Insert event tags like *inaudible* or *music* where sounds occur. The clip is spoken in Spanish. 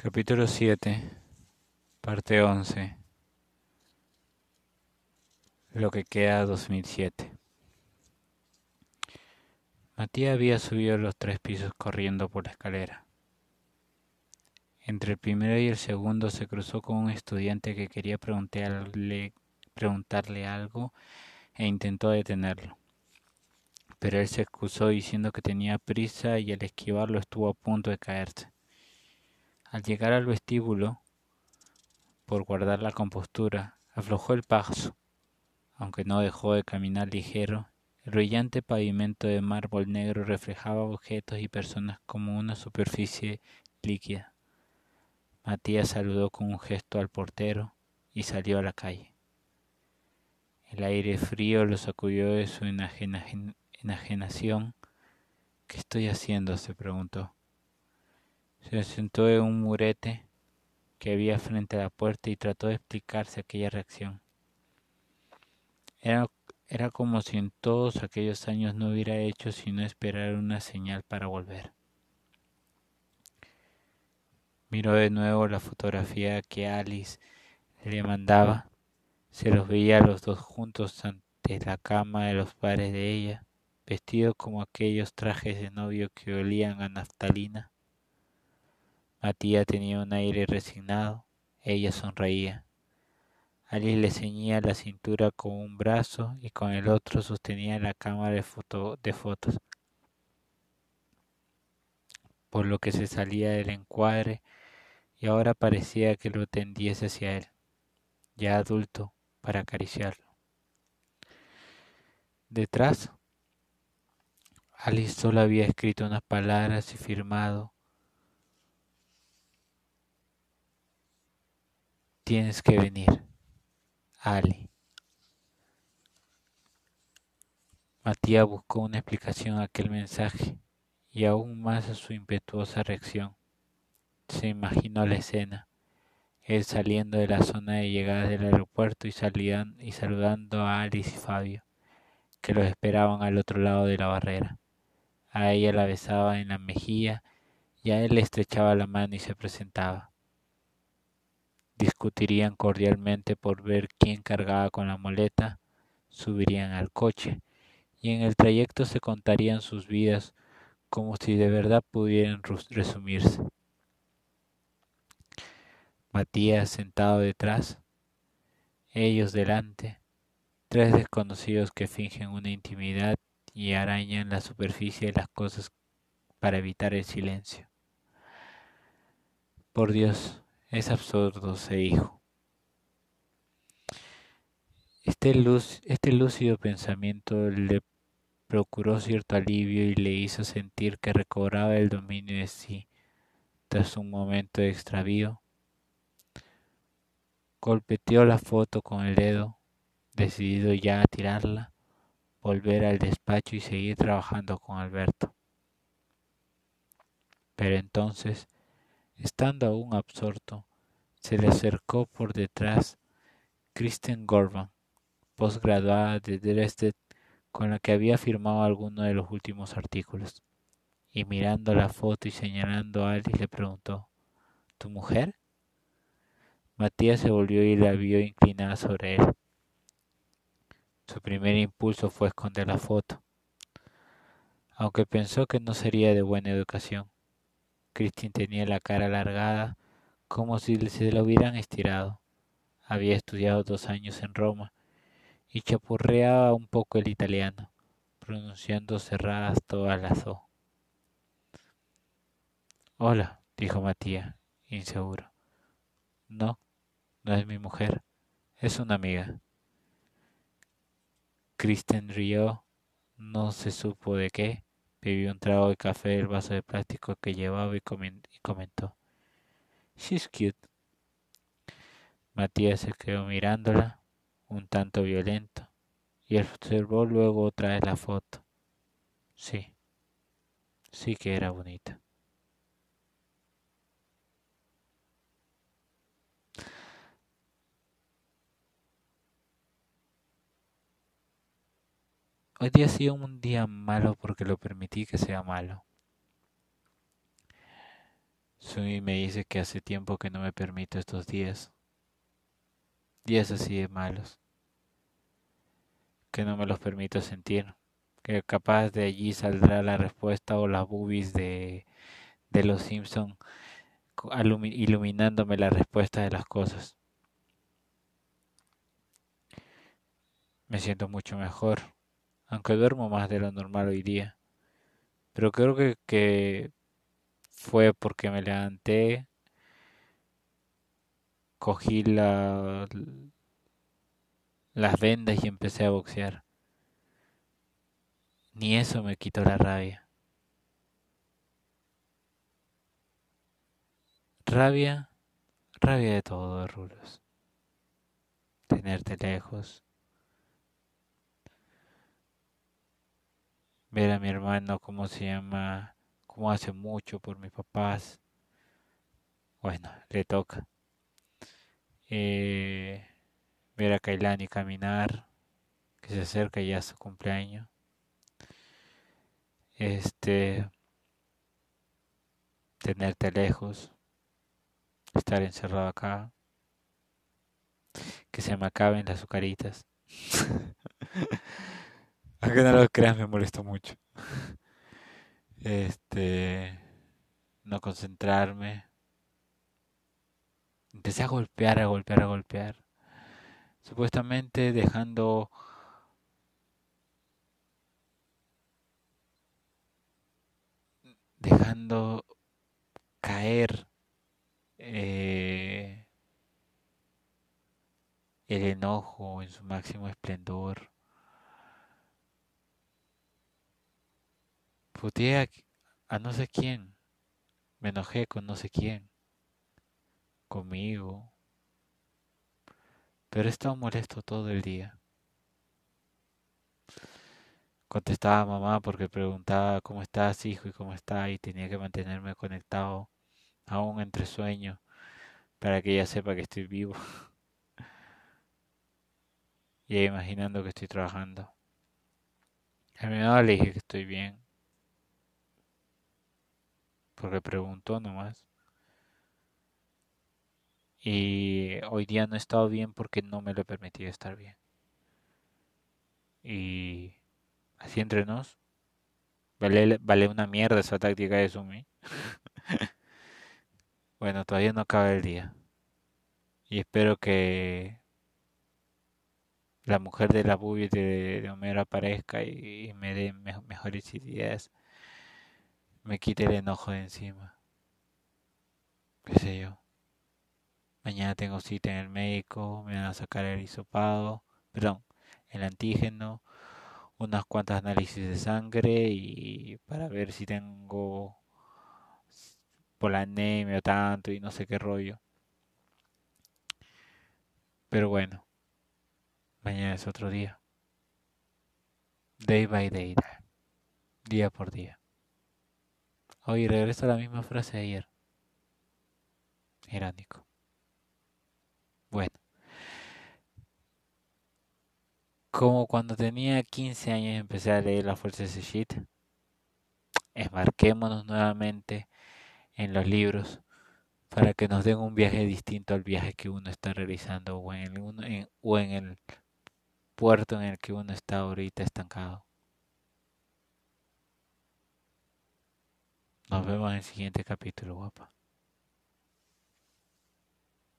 Capítulo 7, parte 11. Lo que queda 2007. Matías había subido los tres pisos corriendo por la escalera. Entre el primero y el segundo se cruzó con un estudiante que quería preguntarle, preguntarle algo e intentó detenerlo. Pero él se excusó diciendo que tenía prisa y al esquivarlo estuvo a punto de caerse. Al llegar al vestíbulo, por guardar la compostura, aflojó el paso, aunque no dejó de caminar ligero. El brillante pavimento de mármol negro reflejaba objetos y personas como una superficie líquida. Matías saludó con un gesto al portero y salió a la calle. El aire frío lo sacudió de su enajenación. ¿Qué estoy haciendo? se preguntó. Se sentó en un murete que había frente a la puerta y trató de explicarse aquella reacción. Era, era como si en todos aquellos años no hubiera hecho sino esperar una señal para volver. Miró de nuevo la fotografía que Alice le mandaba. Se los veía a los dos juntos ante la cama de los padres de ella, vestidos como aquellos trajes de novio que olían a naftalina. Matías tenía un aire resignado, ella sonreía. Alice le ceñía la cintura con un brazo y con el otro sostenía la cámara de, de fotos, por lo que se salía del encuadre y ahora parecía que lo tendiese hacia él, ya adulto, para acariciarlo. Detrás, Alice solo había escrito unas palabras y firmado Tienes que venir, Ali. Matías buscó una explicación a aquel mensaje y aún más a su impetuosa reacción. Se imaginó la escena, él saliendo de la zona de llegada del aeropuerto y, y saludando a Alice y Fabio, que los esperaban al otro lado de la barrera. A ella la besaba en la mejilla y a él le estrechaba la mano y se presentaba discutirían cordialmente por ver quién cargaba con la muleta, subirían al coche y en el trayecto se contarían sus vidas como si de verdad pudieran resumirse. Matías sentado detrás, ellos delante, tres desconocidos que fingen una intimidad y arañan la superficie de las cosas para evitar el silencio. Por Dios, es absurdo, se dijo. Este, este lúcido pensamiento le procuró cierto alivio y le hizo sentir que recobraba el dominio de sí tras un momento de extravío. Golpeteó la foto con el dedo, decidido ya a tirarla, volver al despacho y seguir trabajando con Alberto. Pero entonces Estando aún absorto, se le acercó por detrás Kristen Gorban, posgraduada de Dresden, con la que había firmado alguno de los últimos artículos, y mirando la foto y señalando a Alice le preguntó ¿Tu mujer? Matías se volvió y la vio inclinada sobre él. Su primer impulso fue esconder la foto, aunque pensó que no sería de buena educación. Christine tenía la cara alargada, como si se la hubieran estirado. Había estudiado dos años en Roma y chapurreaba un poco el italiano, pronunciando cerradas todas las O. Hola, dijo Matías, inseguro. No, no es mi mujer, es una amiga. Kristen rió, no se supo de qué, Bebió un trago de café del vaso de plástico que llevaba y, comentó. She's cute. Matías se quedó mirándola, un tanto violento, y observó luego otra vez la foto. Sí, sí que era bonita. Hoy día ha sido un día malo porque lo permití que sea malo. Sumi me dice que hace tiempo que no me permito estos días. Días así de malos. Que no me los permito sentir. Que capaz de allí saldrá la respuesta o las boobies de, de los Simpson iluminándome la respuesta de las cosas. Me siento mucho mejor, aunque duermo más de lo normal hoy día. Pero creo que, fue porque me levanté, cogí la, las vendas y empecé a boxear. Ni eso me quitó la rabia. Rabia, rabia de todo, Rulos. Tenerte lejos. Ver a mi hermano, cómo se llama, cómo hace mucho por mis papás. Bueno, le toca. Eh, ver a Kailani caminar, que se acerca ya a su cumpleaños. Este, tenerte lejos estar encerrado acá, que se me acaben las azucaritas. *laughs* Aunque no lo creas, me molesta mucho. Este, no concentrarme. Empecé a golpear, a golpear, a golpear. Supuestamente dejando dejando caer eh, el enojo en su máximo esplendor. Puteé a, no sé quién, me enojé con no sé quién, conmigo, pero he estado molesto todo el día. Contestaba a mamá porque preguntaba cómo estás, hijo, y cómo está, y tenía que mantenerme conectado aún entre sueños, para que ella sepa que estoy vivo. *laughs* y imaginando que estoy trabajando. A mi mamá le dije que estoy bien. Porque preguntó nomás. Y hoy día no he estado bien porque no me lo he permitido estar bien. Y así entre nos. Vale, vale una mierda esa táctica de Sumi. *laughs* Bueno, todavía no acaba el día. Y espero que la mujer de la bubi de, Homero aparezca y, me dé mejores ideas. Me quite el enojo de encima. ¿Qué sé yo? Mañana tengo cita en el médico, me van a sacar el hisopado, perdón, el antígeno, unas cuantas análisis de sangre y para ver si tengo por la anemia tanto y no sé qué rollo. Pero bueno, mañana es otro día. Day by day, día por día. Hoy regreso a la misma frase de ayer. Irónico. Bueno. Como cuando tenía 15 años empecé a leer La Fuerza de ese shit. Esmarquémonos nuevamente en los libros para que nos den un viaje distinto al viaje que uno está realizando o en el, o en el puerto en el que uno está ahorita estancado. Nos vemos en el siguiente capítulo, guapa.